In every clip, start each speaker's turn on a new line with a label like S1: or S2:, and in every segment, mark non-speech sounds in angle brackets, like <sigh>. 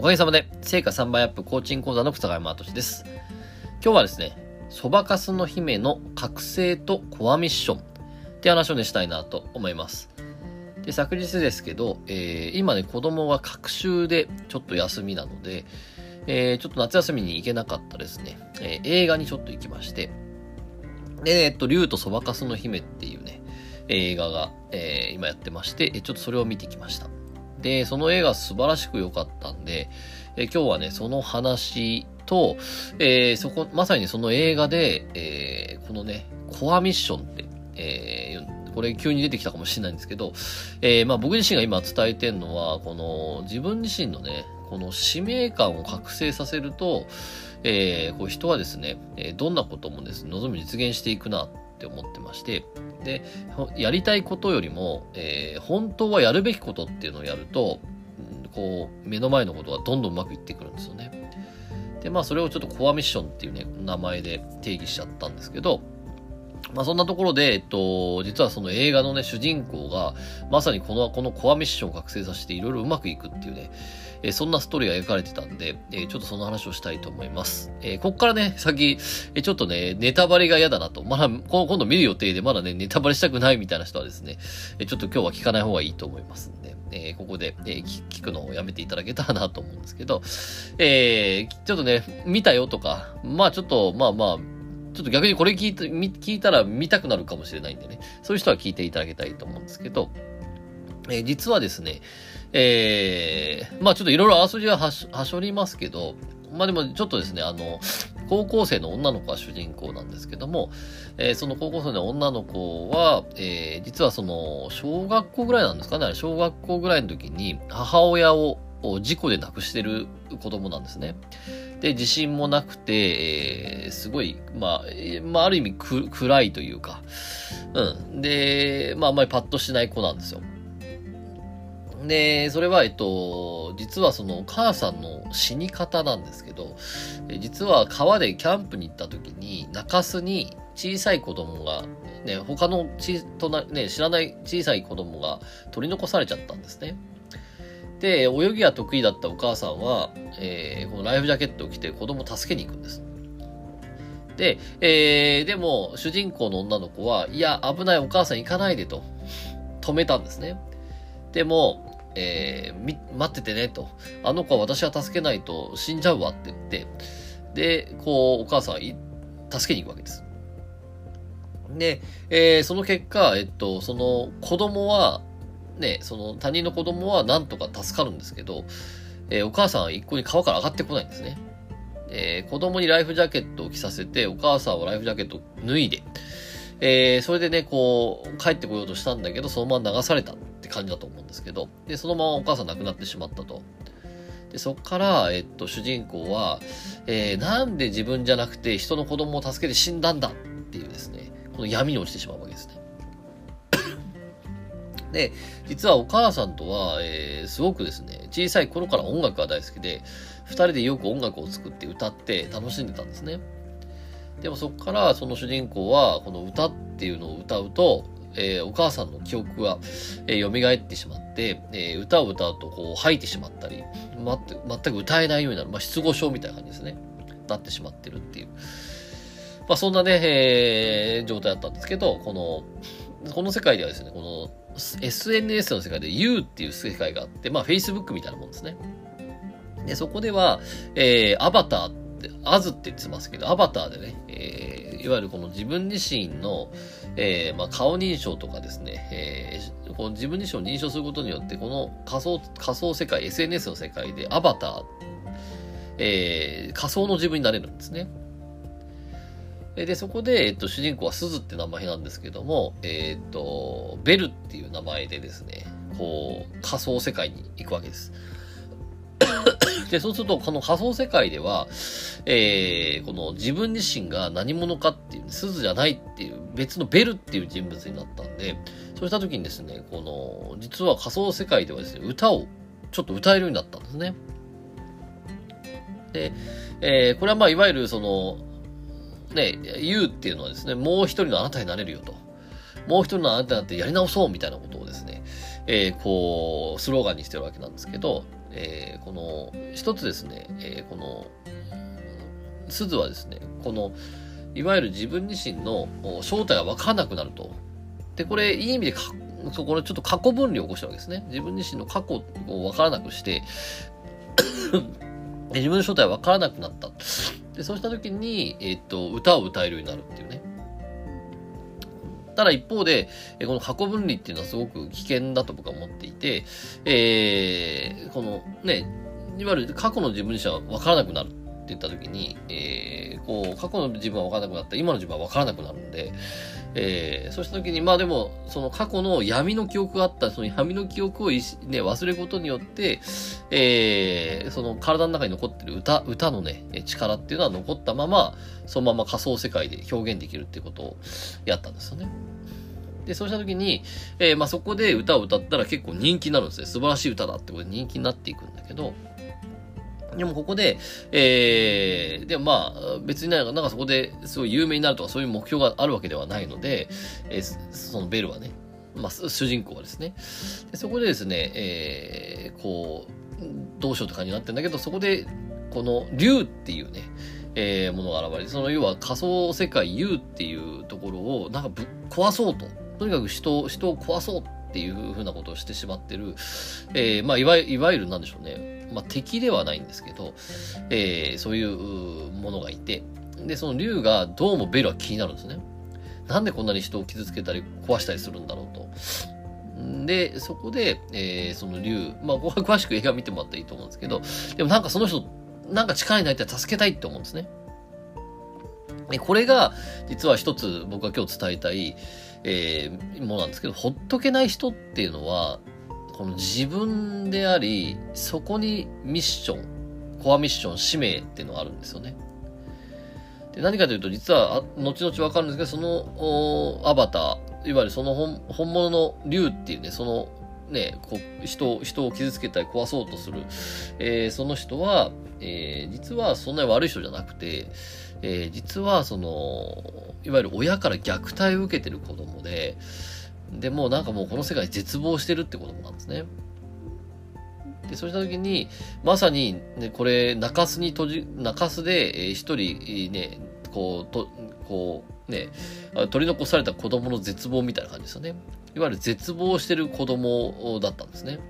S1: おかげさまで、成果3倍アップコーチング講座の草川山敏です。今日はですね、そばかすの姫の覚醒とコアミッションって話をね、したいなと思います。で、昨日ですけど、えー、今ね、子供が学習でちょっと休みなので、えー、ちょっと夏休みに行けなかったですね、えー、映画にちょっと行きまして、で、えっと、竜とそばかすの姫っていうね、映画が、えー、今やってまして、ちょっとそれを見てきました。で、その映画素晴らしく良かったんで、え今日はね、その話と、えー、そこ、まさにその映画で、えー、このね、コアミッションって、えー、これ急に出てきたかもしれないんですけど、え、まあ僕自身が今伝えてるのは、この自分自身のね、この使命感を覚醒させると、え、こう人はですね、どんなこともですね、望む実現していくなって思ってまして、で、やりたいことよりも、えー、本当はやるべきことっていうのをやると、こう、目の前のことはどんどんうまくいってくるんですよね。で、まあ、それをちょっとコアミッションっていうね、名前で定義しちゃったんですけど、まあそんなところで、えっと、実はその映画のね、主人公が、まさにこの、このコアミッションを覚醒させていろいろうまくいくっていうね、えー、そんなストーリーが描かれてたんで、えー、ちょっとその話をしたいと思います。えー、こっからね、先、えちょっとね、ネタバレが嫌だなと。まだ、今度見る予定でまだね、ネタバレしたくないみたいな人はですね、えちょっと今日は聞かない方がいいと思いますんで、えここで、え聞くのをやめていただけたらなと思うんですけど、えちょっとね、見たよとか、まあちょっと、まあまあ、ちょっと逆にこれ聞いて、聞いたら見たくなるかもしれないんでね、そういう人は聞いていただきたいと思うんですけど、えー、実はですね、えー、まあちょっといろいろあらすじははしはしょりますけど、まあでもちょっとですね、あの、高校生の女の子が主人公なんですけども、えー、その高校生の女の子は、えー、実はその、小学校ぐらいなんですかね、小学校ぐらいの時に母親を事故で亡くしてる子供なんですね。で、自信もなくて、えー、すごい、まあ、まあ、ある意味暗いというか、うん。で、まあ、あんまりパッとしない子なんですよ。で、それは、えっと、実はその母さんの死に方なんですけど、実は川でキャンプに行った時に、中州に小さい子供が、ね、他のちとな、ね、知らない小さい子供が取り残されちゃったんですね。で、泳ぎが得意だったお母さんは、えー、このライフジャケットを着て子供を助けに行くんです。で、えー、でも、主人公の女の子は、いや、危ないお母さん行かないでと、止めたんですね。でも、えー、待っててねと。あの子は私は助けないと死んじゃうわって言って、で、こう、お母さん助けに行くわけです。で、えー、その結果、えっと、その子供は、ね、その他人の子供はなんとか助かるんですけど、えー、お母さんは一向に川から上がってこないんですね。えー、子供にライフジャケットを着させて、お母さんはライフジャケットを脱いで、えー、それでね、こう、帰ってこようとしたんだけど、そのまま流されたって感じだと思うんですけど、で、そのままお母さん亡くなってしまったと。で、そっから、えっと、主人公は、えー、なんで自分じゃなくて人の子供を助けて死んだんだっていうですね、この闇に落ちてしまうわけです。で、実はお母さんとは、えー、すごくですね、小さい頃から音楽が大好きで、二人でよく音楽を作って歌って楽しんでたんですね。でもそこからその主人公はこの歌っていうのを歌うと、えー、お母さんの記憶が、えー、蘇ってしまって、えー、歌を歌うとこう吐いてしまったり、ま、全く歌えないようになる、まあ、失語症みたいな感じですね。なってしまってるっていう。まあそんなね、えー、状態だったんですけど、この、この世界ではですね、この SNS の世界で You っていう世界があって、まあ Facebook みたいなもんですね。で、そこでは、えー、アバターってアズって言ってますけど、アバターでね、えー、いわゆるこの自分自身の、えー、まあ、顔認証とかですね、えー、この自分自身を認証することによって、この仮想、仮想世界、SNS の世界でアバター、えー、仮想の自分になれるんですね。で、そこで、えっと、主人公は鈴って名前なんですけども、えっと、ベルっていう名前でですね、こう、仮想世界に行くわけです。<coughs> で、そうすると、この仮想世界では、えー、この自分自身が何者かっていう、鈴じゃないっていう、別のベルっていう人物になったんで、そうした時にですね、この、実は仮想世界ではですね、歌をちょっと歌えるようになったんですね。で、えー、これはまあ、いわゆるその、ね、言うっていうのはですね、もう一人のあなたになれるよと。もう一人のあなたになってやり直そうみたいなことをですね、えー、こう、スローガンにしてるわけなんですけど、えー、この、一つですね、えー、この、鈴はですね、この、いわゆる自分自身の正体がわからなくなると。で、これ、いい意味でそこでちょっと過去分離を起こしたわけですね。自分自身の過去をわからなくして <coughs> 自分の正体はわからなくなった。で、そうした時に、えっ、と、歌を歌えるようになるっていうね。ただ一方で、この箱分離っていうのはすごく危険だと僕は思っていて、えー、このね、いわゆる過去の自分自身は分からなくなるって言った時に、えー、こう、過去の自分は分からなくなった今の自分は分からなくなるんで、えー、そうした時に、まあでも、その過去の闇の記憶があった、その闇の記憶をね、忘れることによって、えー、その体の中に残ってる歌、歌のね、力っていうのは残ったまま、そのまま仮想世界で表現できるっていうことをやったんですよね。で、そうした時に、えー、まあそこで歌を歌ったら結構人気になるんですね。素晴らしい歌だってことで人気になっていくんだけど、でもここで、えー、でもまあ、別になんかなんかそこですごい有名になるとかそういう目標があるわけではないので、えー、そのベルはね、まあ、主人公はですね。でそこでですね、えー、こう、どうしようって感じになってるんだけど、そこで、この竜っていうね、えー、ものが現れて、その要は仮想世界 U っていうところをなんかぶっ壊そうと。とにかく人、人を壊そうっていうふうなことをしてしまってる、えー、まあ、いわいわゆるなんでしょうね。まあ、敵ではないんですけど、えー、そういうものがいて、で、その竜がどうもベルは気になるんですね。なんでこんなに人を傷つけたり壊したりするんだろうと。で、そこで、えー、その竜、まあ、詳しく映画見てもらったらいいと思うんですけど、でもなんかその人、なんか力になりたら助けたいって思うんですね。これが、実は一つ僕が今日伝えたい、えー、ものなんですけど、ほっとけない人っていうのは、この自分であり、そこにミッション、コアミッション、使命っていうのがあるんですよね。で何かというと、実は、後々わかるんですけど、その、アバター、いわゆるその本本物の竜っていうね、その、ね、こ人人を傷つけたり壊そうとする、えー、その人は、えー、実はそんなに悪い人じゃなくて、えー、実はその、いわゆる親から虐待を受けてる子供で、で、もうなんかもうこの世界絶望してるってことなんですね。で、そうした時に、まさに、ね、これ、中洲に閉じ、中洲で、えー、一人、ね、こう、と、こう、ね、取り残された子供の絶望みたいな感じですよね。いわゆる絶望してる子供だったんですね。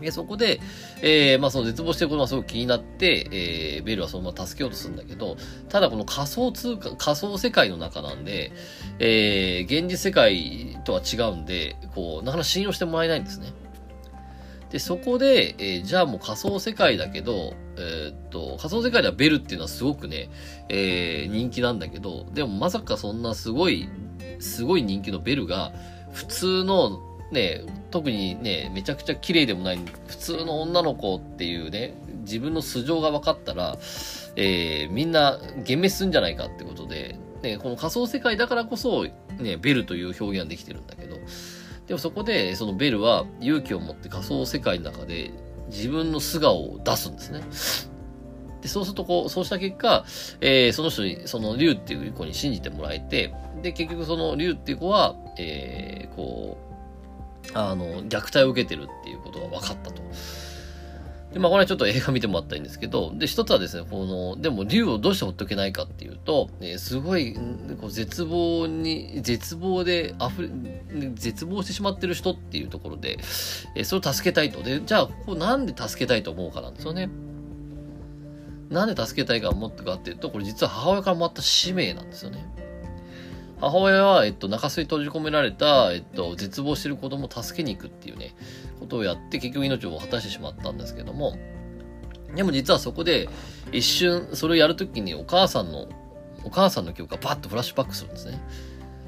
S1: で、そこで、えー、まあその絶望してることがすごく気になって、えー、ベルはそのまま助けようとするんだけど、ただこの仮想通貨、仮想世界の中なんで、えー、現実世界とは違うんで、こう、なかなか信用してもらえないんですね。で、そこで、えー、じゃあもう仮想世界だけど、えー、っと、仮想世界ではベルっていうのはすごくね、えー、人気なんだけど、でもまさかそんなすごい、すごい人気のベルが、普通のね、特にね、めちゃくちゃ綺麗でもない普通の女の子っていうね、自分の素性が分かったら、えー、みんな幻滅するんじゃないかってことで、ね、この仮想世界だからこそ、ね、ベルという表現ができてるんだけど、でもそこで、そのベルは勇気を持って仮想世界の中で自分の素顔を出すんですね。で、そうするとこう、そうした結果、えー、その人に、その竜っていう子に信じてもらえて、で、結局その竜っていう子は、えー、こう、あの、虐待を受けてるっていうことが分かったと。で、まあこれはちょっと映画見てもらったらいいんですけど、で、一つはですね、この、でも竜をどうしてほっとけないかっていうと、えすごい、こう絶望に、絶望で溢れ、絶望してしまってる人っていうところで、えそれを助けたいと。で、じゃあ、ここなんで助けたいと思うかなんですよね。なんで助けたいか思ったかっていうと、これ実は母親からもらった使命なんですよね。母親は、えっと、中州に閉じ込められた、えっと、絶望してる子供を助けに行くっていうね、ことをやって、結局命を果たしてしまったんですけども、でも実はそこで、一瞬、それをやるときにお母さんの、お母さんの記憶がバッとフラッシュバックするんですね。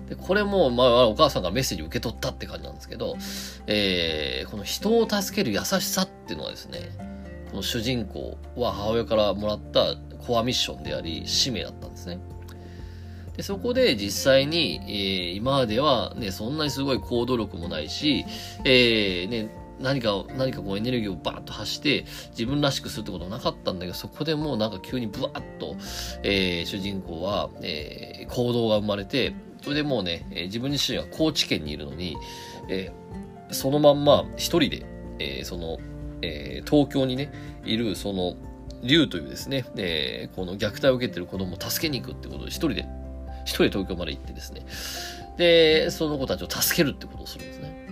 S1: で、これも、まあ、お母さんがメッセージを受け取ったって感じなんですけど、えー、この人を助ける優しさっていうのはですね、この主人公は母親からもらったコアミッションであり、使命だったんですね。でそこで実際に、えー、今まではね、そんなにすごい行動力もないし、えー、ね、何か、何かこうエネルギーをバーッと発して、自分らしくするってことはなかったんだけど、そこでもうなんか急にブワッと、えー、主人公は、えー、行動が生まれて、それでもうね、えー、自分自身は高知県にいるのに、えー、そのまんま一人で、えー、その、えー、東京にね、いる、その、竜というですね、えー、この虐待を受けてる子供を助けに行くってことで、一人で、一人東京まで行ってですね、で、その子たちを助けるってことをするんですね。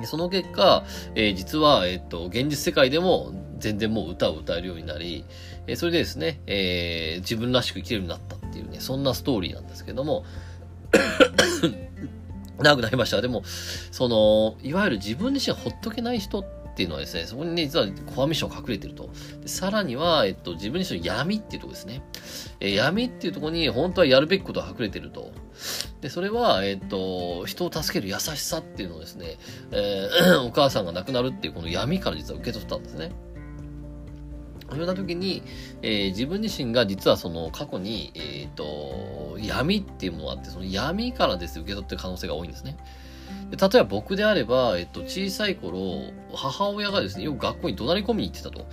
S1: でその結果、えー、実は、えっ、と、現実世界でも全然もう歌を歌えるようになり、えー、それでですね、えー、自分らしく生きるようになったっていうね、そんなストーリーなんですけども、<coughs> 長くなりました。でも、その、いわゆる自分自身ほっとけない人っていうのはですね、そこにね、実はコアミッション隠れてると。さらには、えっと、自分自身の闇っていうとこですね。えー、闇っていうとこに本当はやるべきことが隠れてると。で、それは、えっと、人を助ける優しさっていうのをですね、えー、<clears throat> お母さんが亡くなるっていうこの闇から実は受け取ったんですね。そんな時に、えー、自分自身が実はその過去に、えっ、と、闇っていうものがあって、その闇からですね、受け取ってる可能性が多いんですね。例えば僕であれば、えっと、小さい頃、母親がですね、よく学校に怒鳴り込みに行ってたと。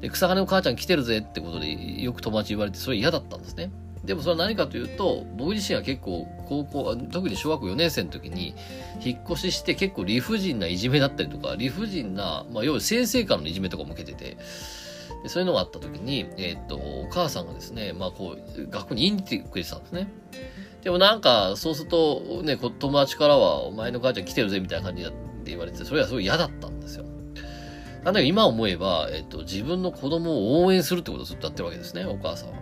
S1: で、草金の母ちゃん来てるぜってことで、よく友達言われて、それ嫌だったんですね。でもそれは何かというと、僕自身は結構、高校、特に小学校4年生の時に、引っ越しして結構理不尽ないじめだったりとか、理不尽な、まあ、要は先生からのいじめとかも受けてて、でそういうのがあった時に、えー、っと、お母さんがですね、まあこう、学校に言いに来てくれてたんですね。でもなんか、そうすると、ね、友達からは、お前の母ちゃん来てるぜ、みたいな感じで言われて、それはすごい嫌だったんですよ。なんだけど今思えば、えっと、自分の子供を応援するってことをずっとやってるわけですね、お母さんは。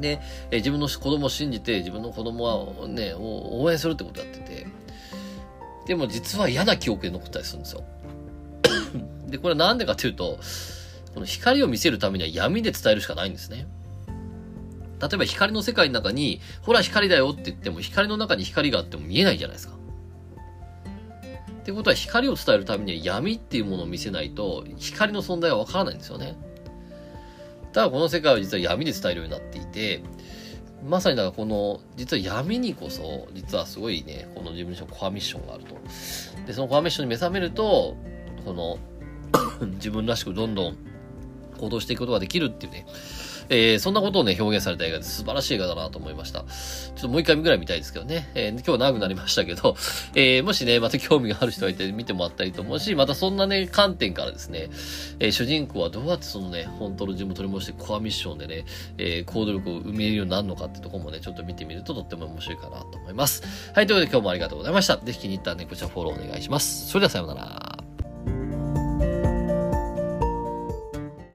S1: で、え自分の子供を信じて、自分の子供はね、応援するってことをやってて、でも実は嫌な記憶で残ったりするんですよ。で、これなんでかっていうと、この光を見せるためには闇で伝えるしかないんですね。例えば光の世界の中に、ほら光だよって言っても、光の中に光があっても見えないじゃないですか。ってことは光を伝えるためには闇っていうものを見せないと、光の存在はわからないんですよね。ただこの世界は実は闇で伝えるようになっていて、まさにだからこの、実は闇にこそ、実はすごいね、この自分のコアミッションがあると。で、そのコアミッションに目覚めると、この、<coughs> 自分らしくどんどん行動していくことができるっていうね、えー、そんなことをね、表現された映画で素晴らしい映画だなと思いました。ちょっともう一回ぐらい見たいですけどね。えー、今日は長くなりましたけど、<laughs> えー、もしね、また興味がある人がいて見てもらったりと思うし、またそんなね、観点からですね、えー、主人公はどうやってそのね、本当の自分を取り戻してコアミッションでね、えー、行動力を生めるようになるのかってとこもね、ちょっと見てみるととっても面白いかなと思います。はい、ということで今日もありがとうございました。ぜひ気に入ったらね、こちらフォローお願いします。それではさようなら。